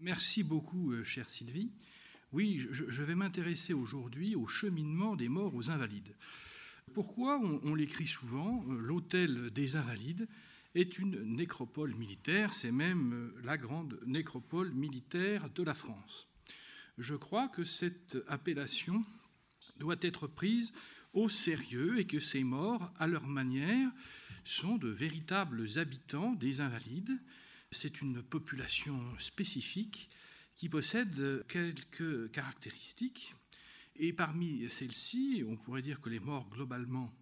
Merci beaucoup, euh, chère Sylvie. Oui, je, vais m'intéresser aujourd'hui au cheminement des morts aux invalides. Pourquoi on, l'écrit souvent euh, L'hôtel des invalides est une nécropole militaire, c'est même euh, la grande nécropole militaire de la France. Je crois que cette appellation doit être prise au sérieux et que ces morts, à leur manière, sont de véritables habitants des invalides. C'est une population spécifique qui possède quelques caractéristiques. Et parmi celles-ci, on pourrait dire que les morts, globalement,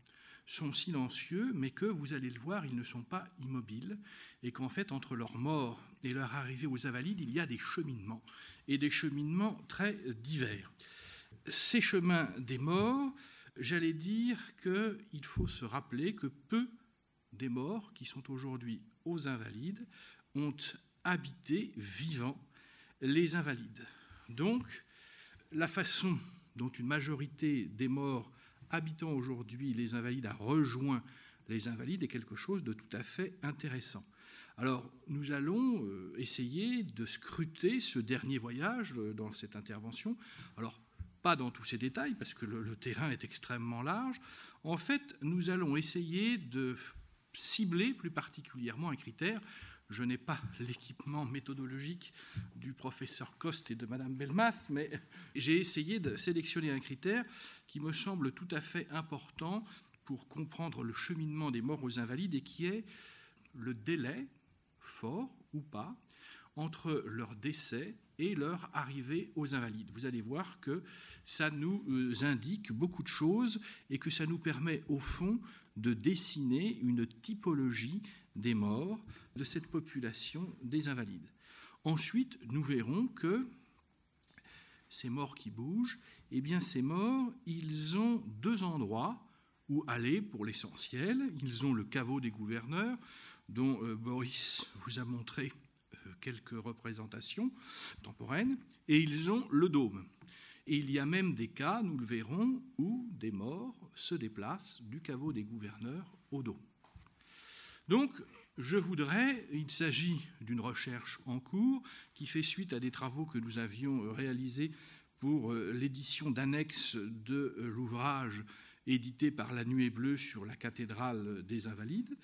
sont silencieux, mais que, vous allez le voir, ils ne sont pas immobiles, et qu'en fait, entre leur mort et leur arrivée aux invalides, il y a des cheminements, et des cheminements très divers. Ces chemins des morts, j'allais dire qu'il faut se rappeler que peu des morts qui sont aujourd'hui aux invalides ont habité vivant les invalides. Donc, la façon dont une majorité des morts habitant aujourd'hui les invalides a rejoint les invalides est quelque chose de tout à fait intéressant. Alors, nous allons euh, essayer de scruter ce dernier voyage euh, dans cette intervention. Alors, pas dans tous ces détails, parce que le, terrain est extrêmement large. En fait, nous allons essayer de cibler plus particulièrement un critère. Je n'ai pas l'équipement méthodologique du professeur Coste et de Madame Belmas, mais j'ai essayé de sélectionner un critère qui me semble tout à fait important pour comprendre le cheminement des morts aux invalides et qui est le délai, fort ou pas, entre leur décès et leur arrivée aux invalides. Vous allez voir que ça nous euh, indique beaucoup de choses et que ça nous permet au fond de dessiner une typologie des morts de cette population des invalides. Ensuite, nous verrons que ces morts qui bougent, eh bien ces morts, ils ont deux endroits où aller pour l'essentiel. Ils ont le caveau des gouverneurs, dont euh, Boris vous a montré quelques représentations temporaines, et ils ont le dôme. Et il y a même des cas, nous le verrons, où des morts se déplacent du caveau des gouverneurs au dôme. Donc, je voudrais, il s'agit d'une recherche en cours qui fait suite à des travaux que nous avions réalisés pour euh, l'édition d'annexe de euh, l'ouvrage édité par La Nuée Bleue sur la cathédrale des Invalides.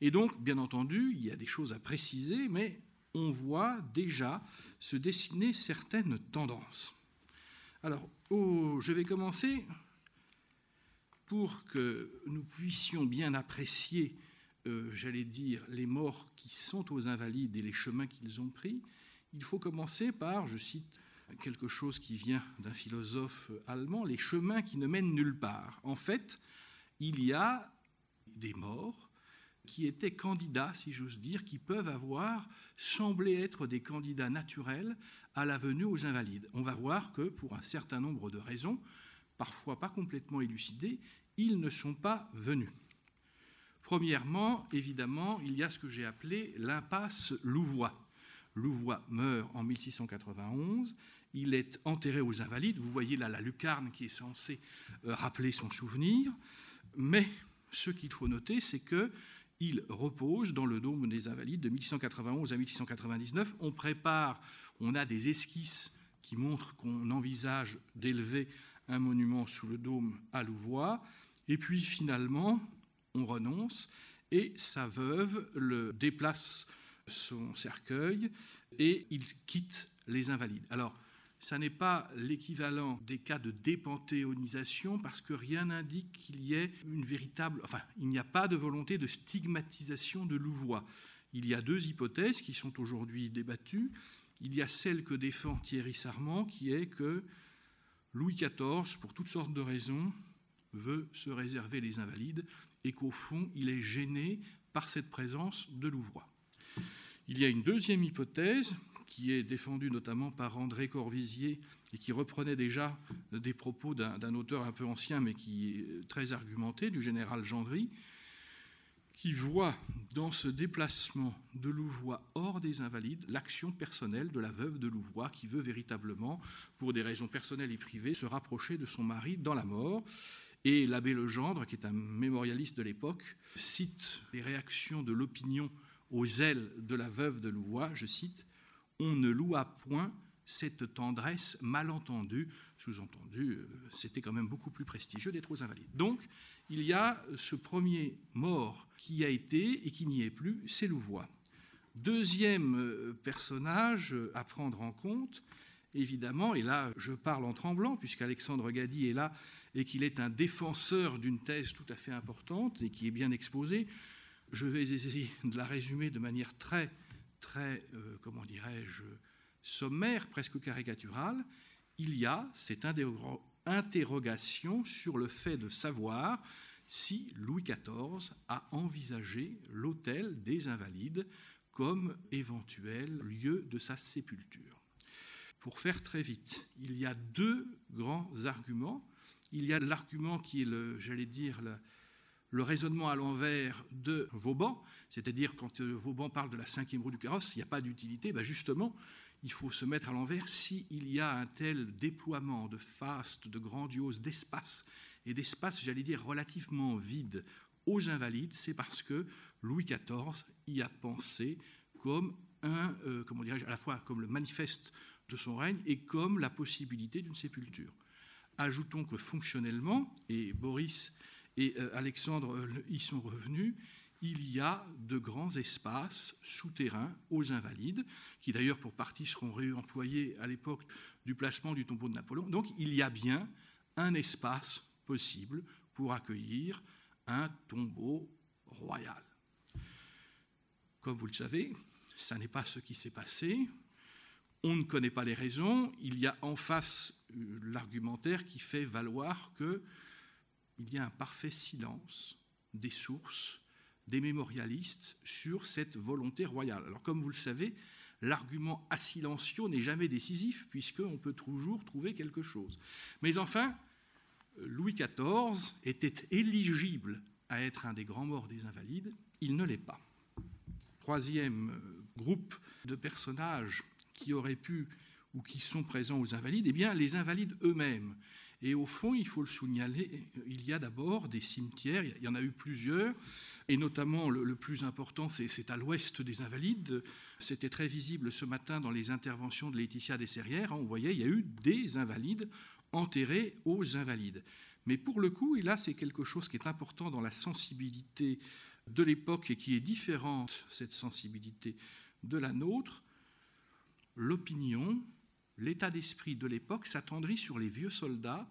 Et donc, bien entendu, il y a des choses à préciser, mais on voit déjà se dessiner certaines tendances. Alors, je vais commencer pour que nous puissions bien apprécier, euh, j'allais dire, les morts qui sont aux invalides et les chemins qu'ils ont pris. Il faut commencer par, je cite quelque chose qui vient d'un philosophe allemand, les chemins qui ne mènent nulle part. En fait, il y a des morts qui étaient candidats, si j'ose dire, qui peuvent avoir semblé être des candidats naturels à la venue aux invalides. On va voir que pour un certain nombre de raisons, parfois pas complètement élucidées, ils ne sont pas venus. Premièrement, évidemment, il y a ce que j'ai appelé l'impasse Louvois. Louvois meurt en 1691, il est enterré aux Invalides, vous voyez là la lucarne qui est censée euh, rappeler son souvenir, mais ce qu'il faut noter, c'est que il repose dans le dôme des Invalides de 1691 à 1699. On prépare, on a des esquisses qui montrent qu'on envisage d'élever un monument sous le dôme à Louvois. Et puis finalement, on renonce et sa veuve le déplace son cercueil et il quitte les Invalides. Alors, ça n'est pas l'équivalent des cas de dépanthéonisation parce que rien n'indique qu'il y ait une véritable. Enfin, il n'y a pas de volonté de stigmatisation de Louvois. Il y a deux hypothèses qui sont aujourd'hui débattues. Il y a celle que défend Thierry Sarment, qui est que Louis XIV, pour toutes sortes de raisons, veut se réserver les invalides et qu'au fond, il est gêné par cette présence de Louvois. Il y a une deuxième hypothèse qui est défendu notamment par André Corvisier et qui reprenait déjà des propos d'un auteur un peu ancien mais qui est très argumenté, du général Gendry, qui voit dans ce déplacement de Louvois hors des Invalides l'action personnelle de la veuve de Louvois qui veut véritablement, pour des raisons personnelles et privées, se rapprocher de son mari dans la mort. Et l'abbé Legendre, qui est un mémorialiste de l'époque, cite les réactions de l'opinion aux ailes de la veuve de Louvois, je cite, on ne loua point cette tendresse mal entendue. Sous-entendu, euh, c'était quand même beaucoup plus prestigieux d'être aux Invalides. Donc, il y a ce premier mort qui a été et qui n'y est plus, c'est Louvois. Deuxième euh, personnage à prendre en compte, évidemment, et là je parle en tremblant, puisqu'Alexandre Gadi est là et qu'il est un défenseur d'une thèse tout à fait importante et qui est bien exposée, je vais essayer de la résumer de manière très, très, euh, comment dirais-je, sommaire, presque caricaturale. Il y a cette interrogation sur le fait de savoir si Louis XIV a envisagé l'hôtel des Invalides comme éventuel lieu de sa sépulture. Pour faire très vite, il y a deux grands arguments. Il y a l'argument qui est, j'allais dire, le, raisonnement à l'envers de Vauban, c'est-à-dire quand euh, Vauban parle de la cinquième roue du carrosse, il n'y a pas d'utilité, ben justement, il faut se mettre à l'envers s'il y a un tel déploiement de faste, de grandiose, d'espace, et d'espace, j'allais dire, relativement vide aux invalides, c'est parce que Louis XIV y a pensé comme un, euh, comment à la fois comme le manifeste de son règne et comme la possibilité d'une sépulture. Ajoutons que fonctionnellement, et Boris et euh, Alexandre euh, y sont revenus, il y a de grands espaces souterrains aux invalides, qui d'ailleurs pour partie seront réemployés à l'époque du placement du tombeau de Napoléon. Donc il y a bien un espace possible pour accueillir un tombeau royal. Comme vous le savez, ça n'est pas ce qui s'est passé. On ne connaît pas les raisons. Il y a en face euh, l'argumentaire qui fait valoir qu'il y a un parfait silence des sources, des mémorialistes sur cette volonté royale. Alors comme vous le savez, l'argument a silencio n'est jamais décisif puisqu'on peut toujours trouver quelque chose. Mais enfin, Louis XIV était éligible à être un des grands morts des invalides, il ne l'est pas. Troisième euh, groupe de personnages qui auraient pu ou qui sont présents aux invalides, eh bien les invalides eux-mêmes. Et au fond, il faut le signaler, il y a d'abord des cimetières, il y en a eu plusieurs, et notamment le, plus important, c'est à l'ouest des Invalides. C'était très visible ce matin dans les interventions de Laetitia Desserrières. On voyait, il y a eu des Invalides enterrés aux Invalides. Mais pour le coup, et là c'est quelque chose qui est important dans la sensibilité de l'époque et qui est différente, cette sensibilité de la nôtre, l'opinion, l'état d'esprit de l'époque s'attendrit sur les vieux soldats.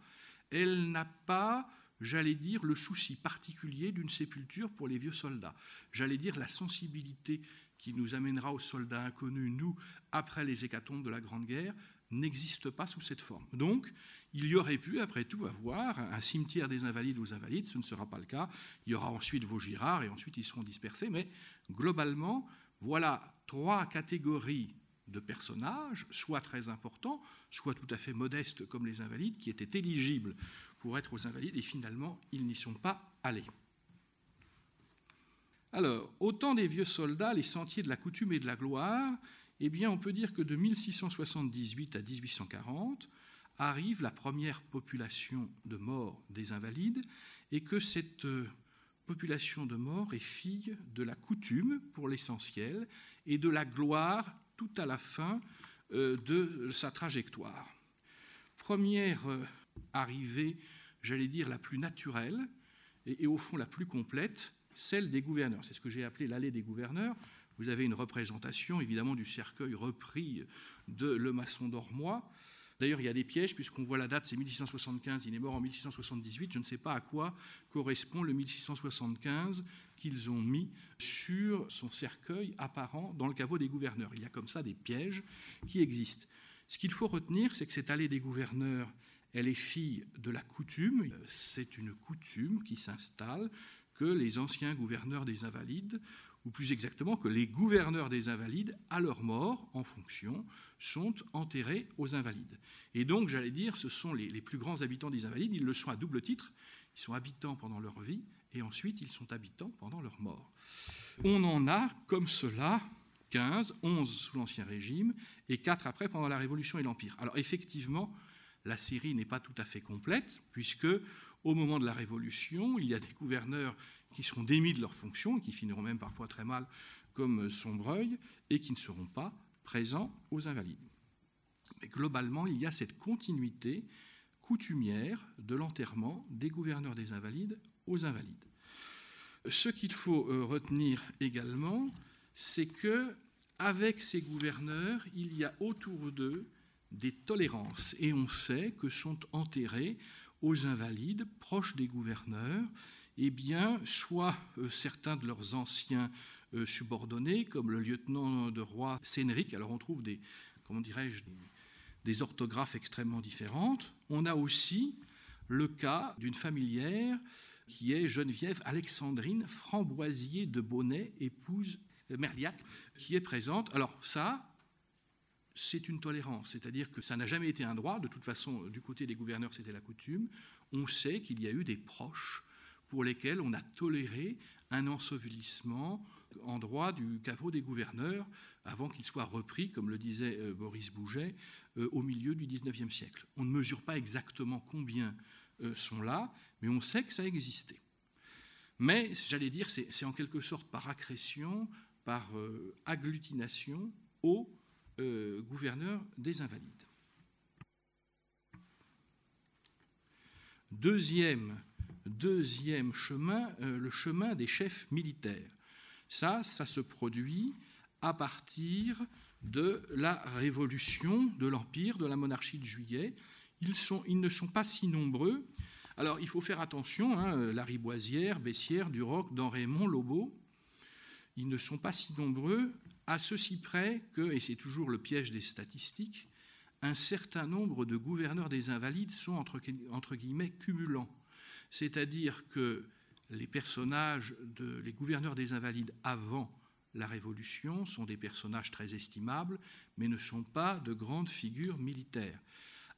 Elle n'a pas, j'allais dire, le souci particulier d'une sépulture pour les vieux soldats. J'allais dire la sensibilité qui nous amènera aux soldats inconnus, nous, après les hécatombes de la Grande Guerre, n'existe pas sous cette forme. Donc, il y aurait pu, après tout, avoir un cimetière des invalides aux invalides, ce ne sera pas le cas. Il y aura ensuite vos girards et ensuite ils seront dispersés, mais globalement, voilà trois catégories de personnages, soit très importants, soit tout à fait modestes comme les invalides, qui étaient éligibles pour être aux invalides, et finalement, ils n'y sont pas allés. Alors, au temps des vieux soldats, les sentiers de la coutume et de la gloire, eh bien, on peut dire que de 1678 à 1840 arrive la première population de morts des invalides et que cette euh, population de morts est fille de la coutume pour l'essentiel et de la gloire tout à la fin euh, de sa trajectoire. Première euh, arrivée, j'allais dire la plus naturelle et au fond la plus complète, celle des gouverneurs. C'est ce que j'ai appelé l'allée des gouverneurs. Vous avez une représentation évidemment du cercueil repris de Le Maçon d'Ormois. D'ailleurs, il y a des pièges, puisqu'on voit la date, c'est 1675, il est mort en 1678. Je ne sais pas à quoi correspond le 1675 qu'ils ont mis sur son cercueil apparent dans le caveau des gouverneurs. Il y a comme ça des pièges qui existent. Ce qu'il faut retenir, c'est que cette allée des gouverneurs, elle est fille de la coutume. C'est une coutume qui s'installe que les anciens gouverneurs des Invalides ou plus exactement que les gouverneurs des Invalides, à leur mort, en fonction, sont enterrés aux Invalides. Et donc, j'allais dire, ce sont les, plus grands habitants des Invalides, ils le sont à double titre, ils sont habitants pendant leur vie, et ensuite ils sont habitants pendant leur mort. On en a, comme cela, 15, 11 sous l'Ancien Régime, et 4 après pendant la Révolution et l'Empire. Alors effectivement, la série n'est pas tout à fait complète, puisque au moment de la Révolution, il y a des gouverneurs qui seront démis de leurs fonctions, qui finiront même parfois très mal, comme Sombreuil, et qui ne seront pas présents aux invalides. Mais globalement, il y a cette continuité coutumière de l'enterrement des gouverneurs des invalides aux invalides. Ce qu'il faut euh, retenir également, c'est que avec ces gouverneurs, il y a autour d'eux des tolérances. Et on sait que sont enterrés aux invalides proches des gouverneurs, eh bien, soit euh, certains de leurs anciens euh, subordonnés, comme le lieutenant de roi Sénéric, alors on trouve des, comment dirais-je, des orthographes extrêmement différentes. On a aussi le cas d'une familière qui est Geneviève Alexandrine Framboisier de Bonnet, épouse Merliac, qui est présente. Alors ça, c'est une tolérance, c'est-à-dire que ça n'a jamais été un droit, de toute façon, du côté des gouverneurs, c'était la coutume. On sait qu'il y a eu des proches pour lesquels on a toléré un ensevelissement en droit du caveau des gouverneurs avant qu'il soit repris, comme le disait euh, Boris Bouget, euh, au milieu du XIXe siècle. On ne mesure pas exactement combien euh, sont là, mais on sait que ça existait. Mais, j'allais dire, c'est en quelque sorte par accrétion, par agglutination au gouverneur des invalides. Deuxième, deuxième chemin, le chemin des chefs militaires. Ça, ça se produit à partir de la révolution de l'Empire, de la monarchie de juillet. Ils, ne sont pas si nombreux. Alors il faut faire attention, hein, Lariboisière, Bessières, Duroc, Raymond, Lobot, ils ne sont pas si nombreux, à ceci près que, et c'est toujours le piège des statistiques, un certain nombre de gouverneurs des Invalides sont entre guillemets cumulants. C'est-à-dire que les personnages, les gouverneurs des Invalides avant la Révolution sont des personnages très estimables, mais ne sont pas de grandes figures militaires.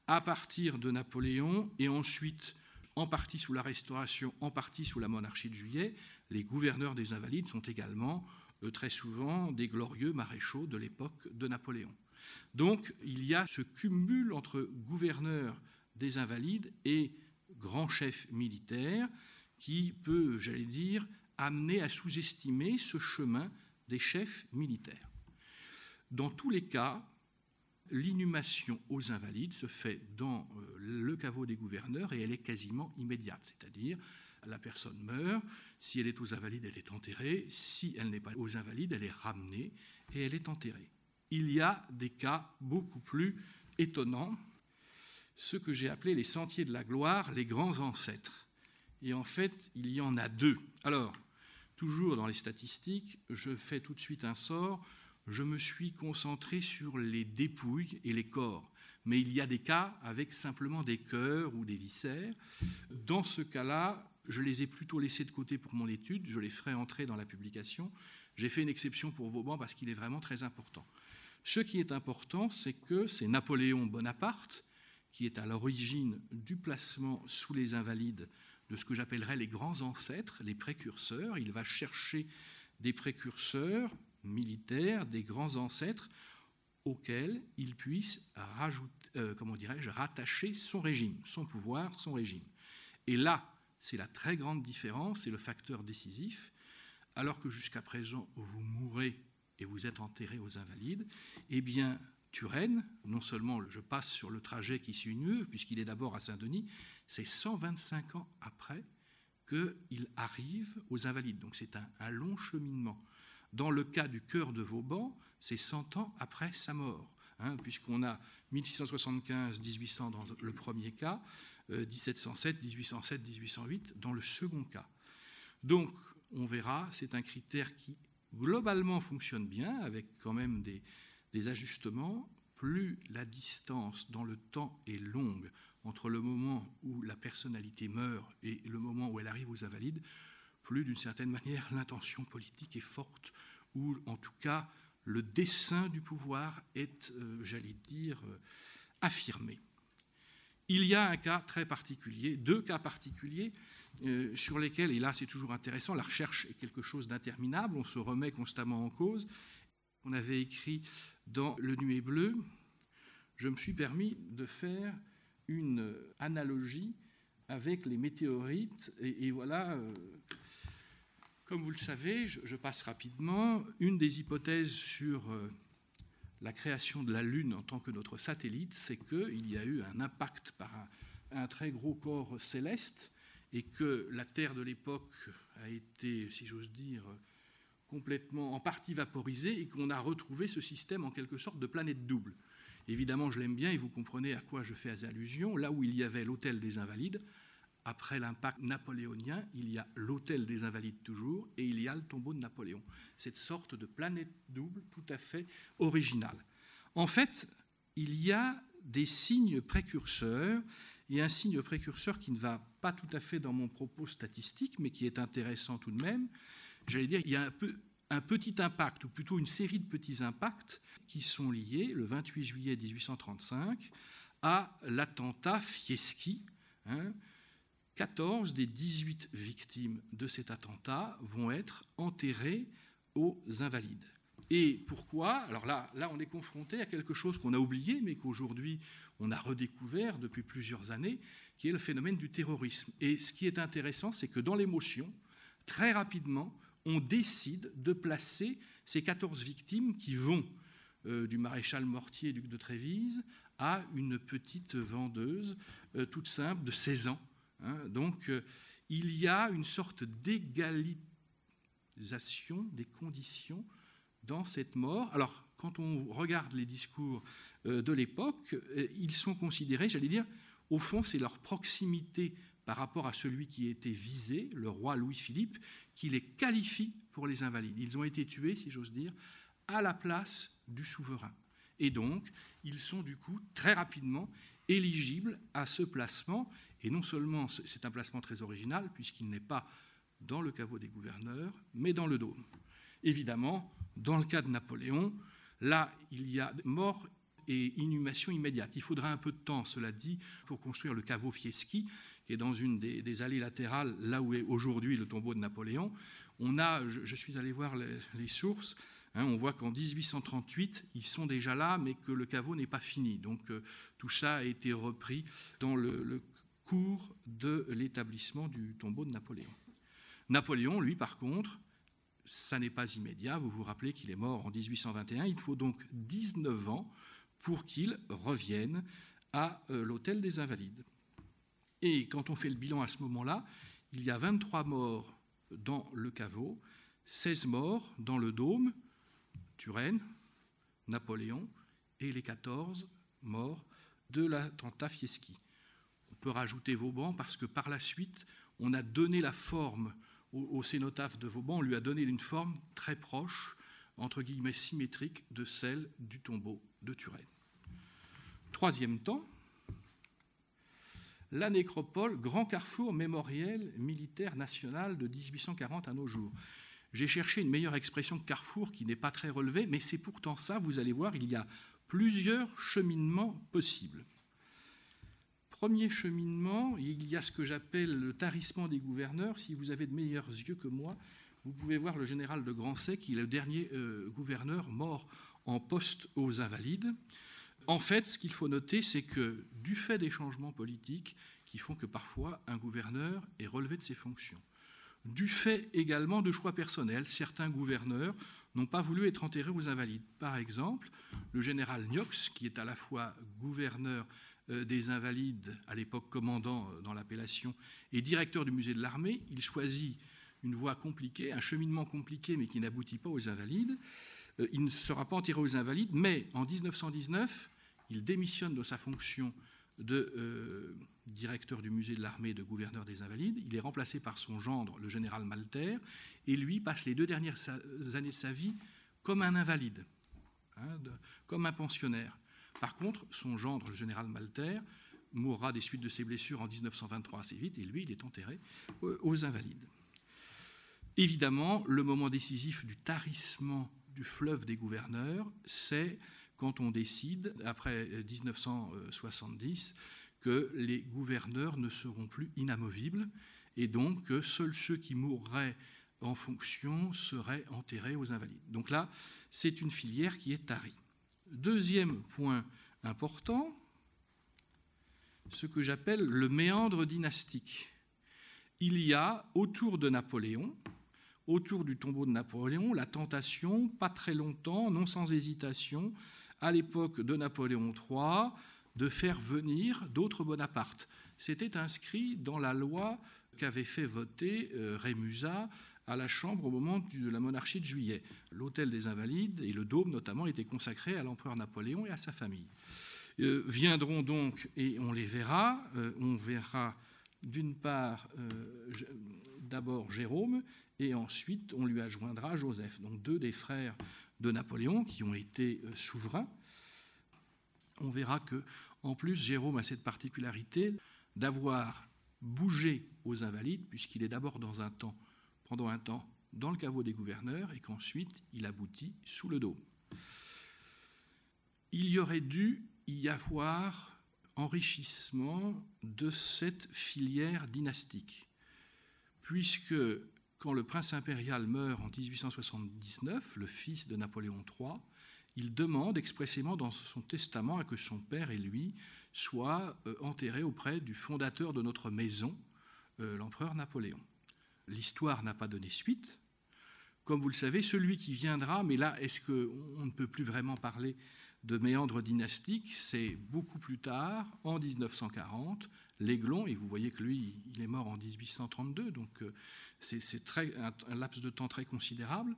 À partir de Napoléon, et ensuite en partie sous la Restauration, en partie sous la monarchie de Juillet, les gouverneurs des Invalides sont également euh, très souvent des glorieux maréchaux de l'époque de Napoléon. Donc il y a ce cumul entre gouverneurs des Invalides et grands chefs militaires qui peut, j'allais dire, amener à sous-estimer ce chemin des chefs militaires. Dans tous les cas, l'inhumation aux invalides se fait dans euh, le caveau des gouverneurs et elle est quasiment immédiate, c'est-à-dire la personne meurt, si elle est aux invalides, elle est enterrée, si elle n'est pas aux invalides, elle est ramenée et elle est enterrée. Il y a des cas beaucoup plus étonnants, ce que j'ai appelé les sentiers de la gloire, les grands ancêtres. Et en fait, il y en a deux. Alors, toujours dans les statistiques, je fais tout de suite un sort. Je me suis concentré sur les dépouilles et les corps. Mais il y a des cas avec simplement des cœurs ou des viscères. Dans ce cas-là, je les ai plutôt laissés de côté pour mon étude. Je les ferai entrer dans la publication. J'ai fait une exception pour Vauban parce qu'il est vraiment très important. Ce qui est important, c'est que c'est Napoléon Bonaparte qui est à l'origine du placement sous les invalides de ce que j'appellerais les grands ancêtres, les précurseurs. Il va chercher des précurseurs militaires, des grands ancêtres auxquels il puisse rajouter, euh, comment dirais-je, rattacher son régime, son pouvoir, son régime. Et là, c'est la très grande différence, c'est le facteur décisif. Alors que jusqu'à présent, vous mourrez et vous êtes enterré aux invalides, eh bien, Turenne, non seulement je passe sur le trajet qui suit mieux, puisqu'il est d'abord à Saint-Denis, c'est 125 ans après qu'il arrive aux Invalides. Donc c'est un, long cheminement. Dans le cas du cœur de Vauban, c'est 100 ans après sa mort, hein, puisqu'on a 1675-1800 dans le premier cas, 1707, 1807, 1808 dans le second cas. Donc on verra, c'est un critère qui globalement fonctionne bien, avec quand même des, des ajustements, plus la distance dans le temps est longue entre le moment où la personnalité meurt et le moment où elle arrive aux invalides, plus d'une certaine manière l'intention politique est forte, ou en tout cas le dessein du pouvoir est, euh, j'allais dire, euh, affirmé. Il y a un cas très particulier, deux cas particuliers euh, sur lesquels, et là c'est toujours intéressant, la recherche est quelque chose d'interminable, on se remet constamment en cause. On avait écrit dans Le Nuée Bleu, je me suis permis de faire une analogie avec les météorites. Et, voilà, euh, comme vous le savez, je, passe rapidement, une des hypothèses sur euh, la création de la Lune en tant que notre satellite, c'est qu'il y a eu un impact par un, très gros corps céleste et que la Terre de l'époque a été, si j'ose dire, complètement en partie vaporisée et qu'on a retrouvé ce système en quelque sorte de planète double. Évidemment, je l'aime bien et vous comprenez à quoi je fais allusion. Là où il y avait l'hôtel des Invalides, après l'impact napoléonien, il y a l'hôtel des Invalides toujours et il y a le tombeau de Napoléon. Cette sorte de planète double tout à fait originale. En fait, il y a des signes précurseurs et un signe précurseur qui ne va pas tout à fait dans mon propos statistique, mais qui est intéressant tout de même. J'allais dire, il y a un petit impact, ou plutôt une série de petits impacts, qui sont liés, le 28 juillet 1835, à l'attentat Fieschi. 14 hein. des 18 victimes de cet attentat vont être enterrées aux Invalides. Et pourquoi? Alors là, là, on est confronté à quelque chose qu'on a oublié, mais qu'aujourd'hui on a redécouvert depuis plusieurs années, qui est le phénomène du terrorisme. Et ce qui est intéressant, c'est que dans l'émotion, très rapidement, on décide de placer ces 14 victimes qui vont euh, du maréchal Mortier, duc de Trévise, à une petite vendeuse euh, toute simple de 16 ans. Hein. Donc euh, il y a une sorte d'égalisation des conditions dans cette mort. Alors quand on regarde les discours de l'époque, ils sont considérés, j'allais dire, au fond, c'est leur proximité par rapport à celui qui était visé, le roi Louis-Philippe, qui les qualifie pour les invalides. Ils ont été tués, si j'ose dire, à la place du souverain. Et donc, ils sont du coup très rapidement éligibles à ce placement. Et non seulement c'est un placement très original, puisqu'il n'est pas dans le caveau des gouverneurs, mais dans le dôme. Évidemment, dans le cas de Napoléon, là, il y a mort et inhumation immédiate. Il faudra un peu de temps, cela dit, pour construire le caveau Fieschi, qui est dans une des, allées latérales, là où est aujourd'hui le tombeau de Napoléon. On a, je, suis allé voir les, sources, hein, on voit qu'en 1838, ils sont déjà là, mais que le caveau n'est pas fini. Donc euh, tout ça a été repris dans le, cours de l'établissement du tombeau de Napoléon. Napoléon, lui, par contre, ça n'est pas immédiat. Vous vous rappelez qu'il est mort en 1821. Il faut donc 19 ans pour qu'il revienne à euh, l'hôtel des Invalides. Et quand on fait le bilan à ce moment-là, il y a 23 morts dans le caveau, 16 morts dans le dôme, Turenne, Napoléon, et les 14 morts de l'attentat Fieschi. On peut rajouter Vauban parce que par la suite, on a donné la forme au, cénotaphe de Vauban, on lui a donné une forme très proche, entre guillemets symétrique, de celle du tombeau de Turenne. Troisième temps, la nécropole, grand carrefour mémoriel militaire national de 1840 à nos jours. J'ai cherché une meilleure expression que carrefour qui n'est pas très relevée, mais c'est pourtant ça, vous allez voir, il y a plusieurs cheminements possibles. Premier cheminement, il y a ce que j'appelle le tarissement des gouverneurs. Si vous avez de meilleurs yeux que moi, vous pouvez voir le général de Grancey, qui est le dernier euh, gouverneur mort en poste aux Invalides. En fait, ce qu'il faut noter, c'est que du fait des changements politiques qui font que parfois un gouverneur est relevé de ses fonctions, du fait également de choix personnels, certains gouverneurs n'ont pas voulu être enterrés aux Invalides. Par exemple, le général Niox, qui est à la fois gouverneur euh, des Invalides, à l'époque commandant euh, dans l'appellation, et directeur du musée de l'armée, il choisit une voie compliquée, un cheminement compliqué, mais qui n'aboutit pas aux Invalides. Euh, il ne sera pas enterré aux Invalides, mais en 1919, il démissionne de sa fonction de euh, directeur du musée de l'armée de gouverneur des Invalides. Il est remplacé par son gendre, le général Malter, et lui passe les deux dernières années de sa vie comme un invalide, hein, comme un pensionnaire. Par contre, son gendre, le général Malter, mourra des suites de ses blessures en 1923 assez vite, et lui, il est enterré euh, aux Invalides. Évidemment, le moment décisif du tarissement du fleuve des gouverneurs, c'est quand on décide, après 1970, que les gouverneurs ne seront plus inamovibles et donc que seuls ceux qui mourraient en fonction seraient enterrés aux invalides. Donc là, c'est une filière qui est tarie. Deuxième point important, ce que j'appelle le méandre dynastique. Il y a autour de Napoléon, autour du tombeau de Napoléon, la tentation, pas très longtemps, non sans hésitation, à l'époque de Napoléon III, de faire venir d'autres Bonaparte. C'était inscrit dans la loi qu'avait fait voter euh, Rémusat à la Chambre au moment de la monarchie de juillet. L'hôtel des Invalides et le dôme notamment étaient consacrés à l'empereur Napoléon et à sa famille. Euh, viendront donc, et on les verra, euh, on verra d'une part d'abord Jérôme, et ensuite on lui adjoindra Joseph, donc deux des frères de Napoléon qui ont été souverains. On verra que, en plus, Jérôme a cette particularité d'avoir bougé aux Invalides, puisqu'il est d'abord dans un temps, pendant un temps dans le caveau des gouverneurs, et qu'ensuite il aboutit sous le dôme. Il y aurait dû y avoir enrichissement de cette filière dynastique, puisque quand le prince impérial meurt en 1879, le fils de Napoléon III, il demande expressément dans son testament à que son père et lui soient euh, enterrés auprès du fondateur de notre maison, euh, l'empereur Napoléon. L'histoire n'a pas donné suite. Comme vous le savez, celui qui viendra, mais là, est-ce qu'on ne peut plus vraiment parler de méandre dynastique C'est beaucoup plus tard, en 1940, l'Aiglon, et vous voyez que lui, il est mort en 1832, donc euh, c'est un laps de temps très considérable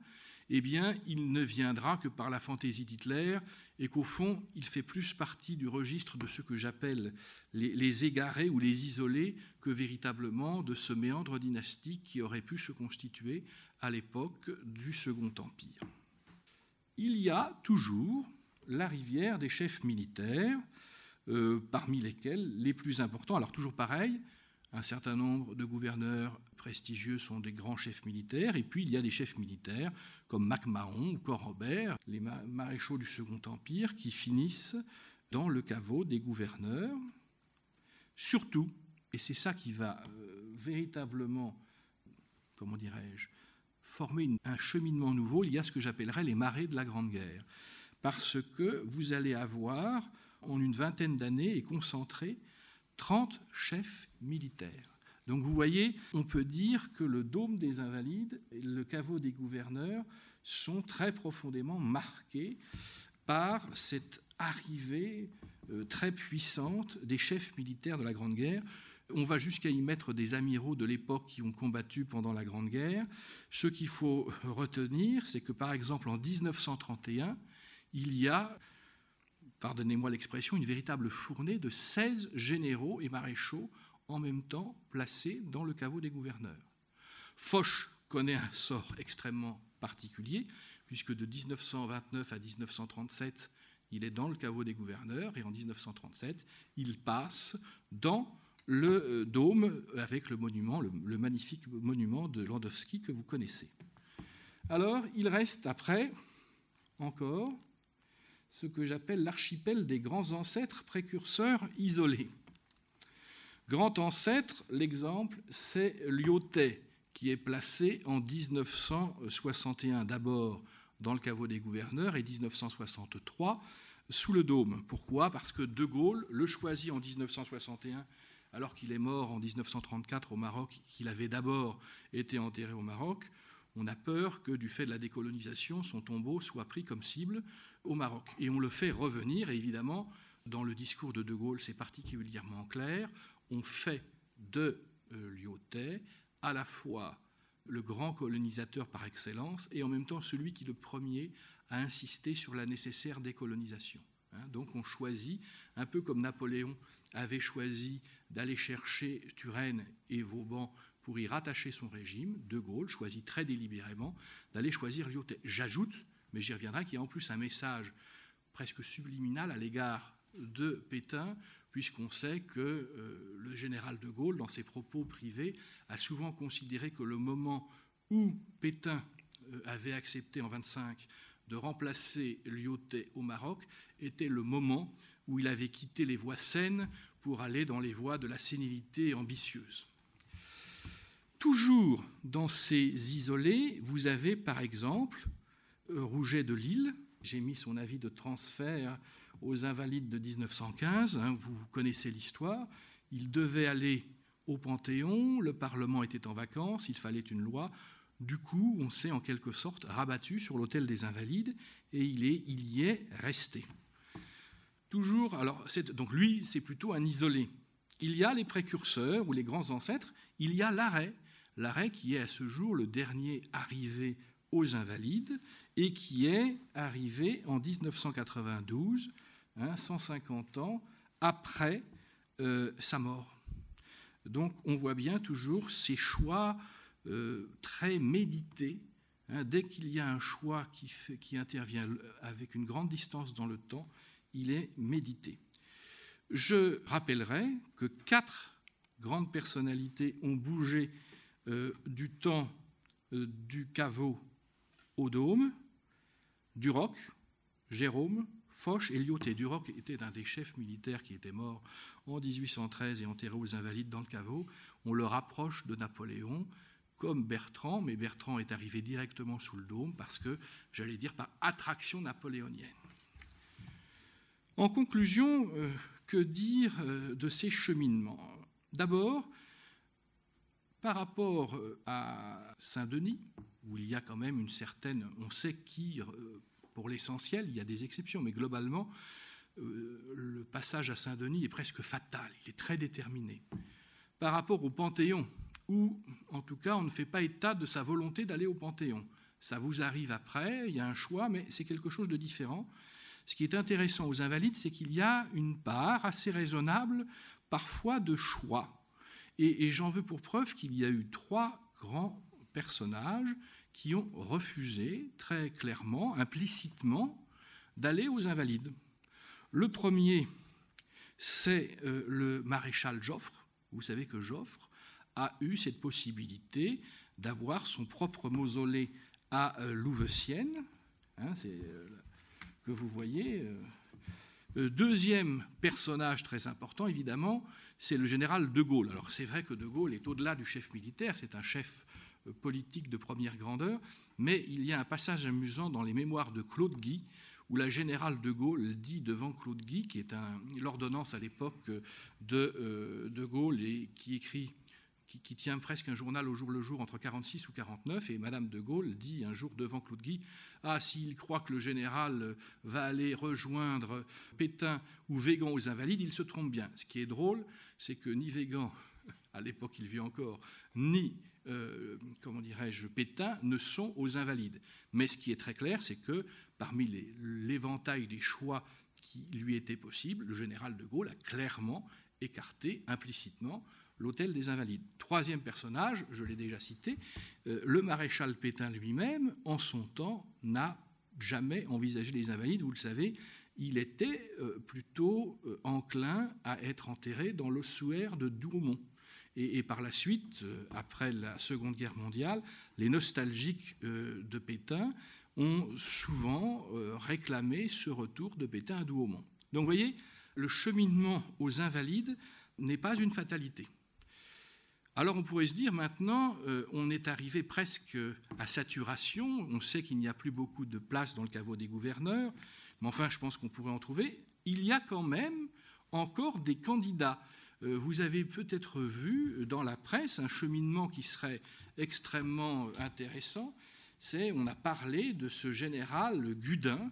eh bien, il ne viendra que par la fantaisie d'Hitler, et qu'au fond, il fait plus partie du registre de ce que j'appelle les, égarés ou les isolés que véritablement de ce méandre dynastique qui aurait pu se constituer à l'époque du Second Empire. Il y a toujours la rivière des chefs militaires, euh, parmi lesquels les plus importants, alors toujours pareil, un certain nombre de gouverneurs prestigieux sont des grands chefs militaires, et puis il y a des chefs militaires comme MacMahon ou Corrobert, les maréchaux du Second Empire, qui finissent dans le caveau des gouverneurs. Surtout, et c'est ça qui va euh, véritablement, comment dirais-je, former un cheminement nouveau, il y a ce que j'appellerais les marées de la Grande Guerre. Parce que vous allez avoir, en une vingtaine d'années, et concentré 30 chefs militaires. Donc vous voyez, on peut dire que le dôme des invalides et le caveau des gouverneurs sont très profondément marqués par cette arrivée euh, très puissante des chefs militaires de la Grande Guerre. On va jusqu'à y mettre des amiraux de l'époque qui ont combattu pendant la Grande Guerre. Ce qu'il faut retenir, c'est que par exemple en 1931, il y a pardonnez-moi l'expression, une véritable fournée de 16 généraux et maréchaux en même temps placés dans le caveau des gouverneurs. Foch connaît un sort extrêmement particulier, puisque de 1929 à 1937, il est dans le caveau des gouverneurs, et en 1937, il passe dans le euh, dôme avec le monument, magnifique monument de Landowski que vous connaissez. Alors, il reste après encore ce que j'appelle l'archipel des grands ancêtres précurseurs isolés. Grand ancêtre, l'exemple, c'est Lyotet, qui est placé en 1961 d'abord dans le caveau des gouverneurs et 1963 sous le dôme. Pourquoi? Parce que De Gaulle le choisit en 1961 alors qu'il est mort en 1934 au Maroc, qu'il avait d'abord été enterré au Maroc on a peur que du fait de la décolonisation, son tombeau soit pris comme cible au Maroc. Et on le fait revenir, et évidemment, dans le discours de De Gaulle, c'est particulièrement clair, on fait de euh, à la fois le grand colonisateur par excellence et en même temps celui qui le premier a insisté sur la nécessaire décolonisation. Hein. donc on choisit, un peu comme Napoléon avait choisi d'aller chercher Turenne et Vauban pour y rattacher son régime, De Gaulle choisit très délibérément d'aller choisir Lyotet. J'ajoute, mais j'y reviendrai, qu'il y a en plus un message presque subliminal à l'égard de Pétain, puisqu'on sait que euh, le général de Gaulle, dans ses propos privés, a souvent considéré que le moment où Pétain euh, avait accepté en 25 de remplacer Lyotet au Maroc était le moment où il avait quitté les voies saines pour aller dans les voies de la sénilité ambitieuse. Toujours dans ces isolés, vous avez par exemple euh, Rouget de Lille. J'ai mis son avis de transfert aux Invalides de 1915. Hein, vous, connaissez l'histoire. Il devait aller au Panthéon, le Parlement était en vacances, il fallait une loi. Du coup, on s'est en quelque sorte rabattu sur l'hôtel des Invalides et il, est, il y est resté. toujours, alors, donc lui, c'est plutôt un isolé. Il y a les précurseurs ou les grands ancêtres, il y a l'arrêt, l'arrêt qui est à ce jour le dernier arrivé aux Invalides et qui est arrivé en 1992, 150 hein, ans après euh, sa mort. Donc on voit bien toujours ces choix euh, très médités. Hein. dès qu'il y a un choix qui, qui intervient avec une grande distance dans le temps, il est médité. Je rappellerai que quatre grandes personnalités ont bougé euh, du temps du caveau au dôme, Duroc, Jérôme, Foch et Lyoté. Duroc était un des chefs militaires qui était mort en 1813 et enterré aux Invalides dans le caveau. On le rapproche de Napoléon comme Bertrand, mais Bertrand est arrivé directement sous le dôme parce que, j'allais dire, par attraction napoléonienne. En conclusion, euh, que dire euh, de ces cheminements? D'abord, par rapport euh, à Saint-Denis, où il y a quand même une certaine, on sait qui pour l'essentiel, il y a des exceptions, mais globalement, euh, le passage à Saint-Denis est presque fatal, il est très déterminé. Par rapport au Panthéon, où, en tout cas, on ne fait pas état de sa volonté d'aller au Panthéon. Ça vous arrive après, il y a un choix, mais c'est quelque chose de différent. Ce qui est intéressant aux Invalides, c'est qu'il y a une part assez raisonnable, parfois, de choix. Et, j'en veux pour preuve qu'il y a eu trois grands personnages qui ont refusé très clairement, implicitement, d'aller aux Invalides. Le premier, c'est euh, le maréchal Joffre. Vous savez que Joffre a eu cette possibilité d'avoir son propre mausolée à euh, Louveciennes, hein, c'est euh, que vous voyez. Deuxième personnage très important, évidemment, c'est le général de Gaulle. Alors c'est vrai que de Gaulle est au-delà du chef militaire, c'est un chef politique de première grandeur, mais il y a un passage amusant dans les mémoires de Claude Guy, où la générale de Gaulle dit devant Claude Guy, qui est l'ordonnance à l'époque de, euh, de Gaulle et qui écrit qui, tient presque un journal au jour le jour entre 46 ou 49, et Madame de Gaulle dit un jour devant Claude Guy Ah, s'il croit que le général va aller rejoindre Pétain ou Végan aux Invalides, il se trompe bien. Ce qui est drôle, c'est que ni Végan, à l'époque il vit encore, ni euh, comment dirais-je, Pétain ne sont aux invalides. Mais ce qui est très clair, c'est que parmi l'éventail des choix qui lui étaient possibles, le général de Gaulle a clairement écarté implicitement l'hôtel des Invalides. Troisième personnage, je l'ai déjà cité, euh, le maréchal Pétain lui-même, en son temps, n'a jamais envisagé les Invalides. Vous le savez, il était euh, plutôt enclin à être enterré dans l'ossuaire de Douaumont. Et, par la suite, euh, après la Seconde Guerre mondiale, les nostalgiques euh, de Pétain ont souvent euh, réclamé ce retour de Pétain à Douaumont. Donc vous voyez, le cheminement aux invalides n'est pas une fatalité. Alors on pourrait se dire maintenant, on est arrivé presque à saturation, on sait qu'il n'y a plus beaucoup de place dans le caveau des gouverneurs, mais enfin je pense qu'on pourrait en trouver. Il y a quand même encore des candidats. Euh, vous avez peut-être vu dans la presse un cheminement qui serait extrêmement intéressant. C'est, on a parlé de ce général Gudin, euh,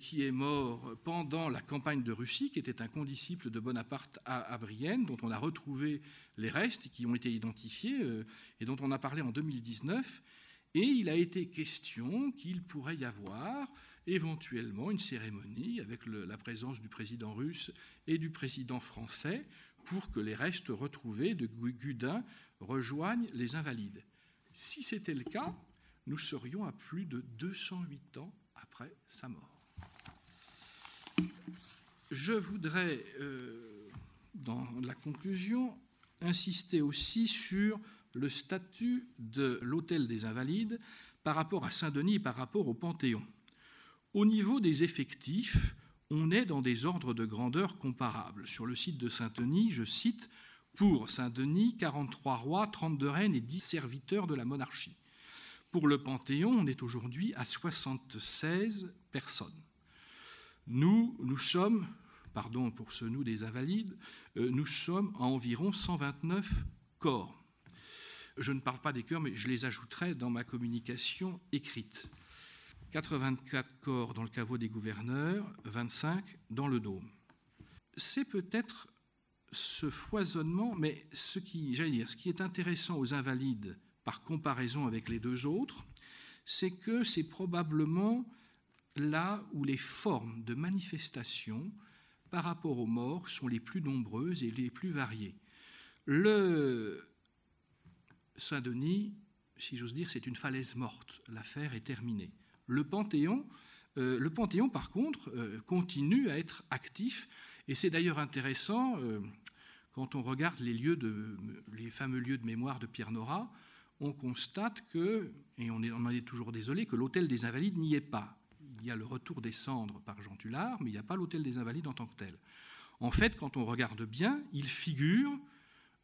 qui est mort pendant la campagne de Russie, qui était un condisciple de Bonaparte à, Brienne, dont on a retrouvé les restes qui ont été identifiés euh, et dont on a parlé en 2019. Et il a été question qu'il pourrait y avoir éventuellement une cérémonie avec la présence du président russe et du président français pour que les restes retrouvés de Gudin rejoignent les Invalides. Si c'était le cas, nous serions à plus de 208 ans après sa mort. Je voudrais, euh, dans la conclusion, insister aussi sur le statut de l'hôtel des Invalides par rapport à Saint-Denis et par rapport au Panthéon. Au niveau des effectifs, on est dans des ordres de grandeur comparables. Sur le site de Saint-Denis, je cite, pour Saint-Denis, 43 rois, 32 reines et 10 serviteurs de la monarchie. Pour le Panthéon, on est aujourd'hui à 76 personnes. Nous, nous sommes, pardon pour ce nous des invalides, euh, nous sommes à environ 129 corps. Je ne parle pas des cœurs, mais je les ajouterai dans ma communication écrite. 84 corps dans le caveau des gouverneurs, 25 dans le dôme. c'est peut-être ce foisonnement, mais ce qui, dire, ce qui est intéressant aux invalides par comparaison avec les deux autres, c'est que c'est probablement là où les formes de manifestation par rapport aux morts sont les plus nombreuses et les plus variées. Le Saint-Denis, si j'ose dire, c'est une falaise morte. L'affaire est terminée. Le Panthéon, euh, le Panthéon par contre, euh, continue à être actif. Et c'est d'ailleurs intéressant, euh, quand on regarde les, lieux les fameux lieux de mémoire de Pierre Nora, on constate que, et on, on en est toujours désolé, que l'hôtel des Invalides n'y est pas. Il y a le retour des cendres par Jean Tullard, mais il n'y a pas l'hôtel des Invalides en tant que tel. En fait, quand on regarde bien, il figure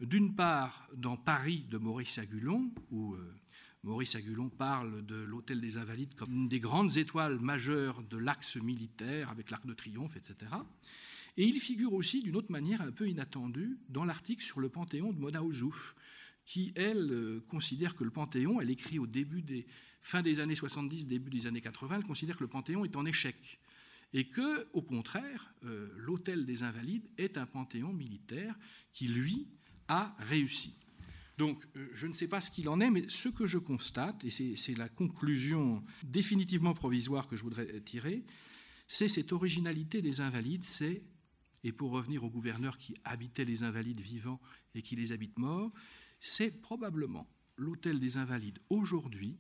d'une part dans Paris de Maurice Agulon, où euh, Maurice Agulon parle de l'hôtel des Invalides comme une des grandes étoiles majeures de l'axe militaire avec l'arc de triomphe, etc. Et il figure aussi d'une autre manière un peu inattendue dans l'article sur le Panthéon de Mona Ouzouf, qui, elle, euh, considère que le Panthéon, elle écrit au début des fin des années 70, début des années 80, elle considère que le Panthéon est en échec et que, au contraire, euh, l'hôtel des Invalides est un panthéon militaire qui, lui, a réussi. Donc, euh, je ne sais pas ce qu'il en est, mais ce que je constate, et c'est la conclusion définitivement provisoire que je voudrais tirer, c'est cette originalité des Invalides, c'est, et pour revenir au gouverneur qui habitait les Invalides vivants et qui les habite morts, c'est probablement l'hôtel des Invalides aujourd'hui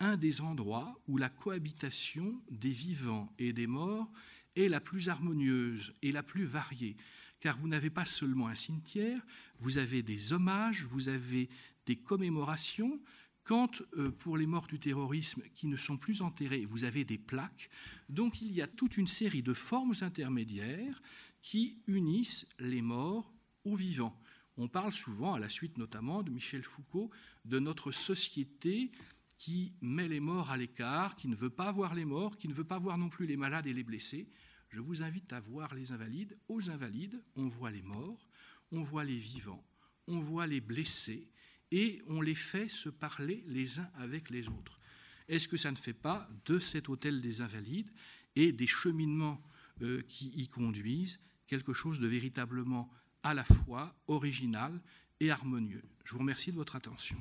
un des endroits où la cohabitation des vivants et des morts est la plus harmonieuse et la plus variée. Car vous n'avez pas seulement un cimetière, vous avez des hommages, vous avez des commémorations. Quand, euh, pour les morts du terrorisme qui ne sont plus enterrés, vous avez des plaques. Donc il y a toute une série de formes intermédiaires qui unissent les morts aux vivants. On parle souvent, à la suite notamment de Michel Foucault, de notre société qui met les morts à l'écart, qui ne veut pas voir les morts, qui ne veut pas voir non plus les malades et les blessés. Je vous invite à voir les invalides. Aux invalides, on voit les morts, on voit les vivants, on voit les blessés, et on les fait se parler les uns avec les autres. Est-ce que ça ne fait pas de cet hôtel des invalides et des cheminements euh, qui y conduisent quelque chose de véritablement à la fois original et harmonieux? Je vous remercie de votre attention.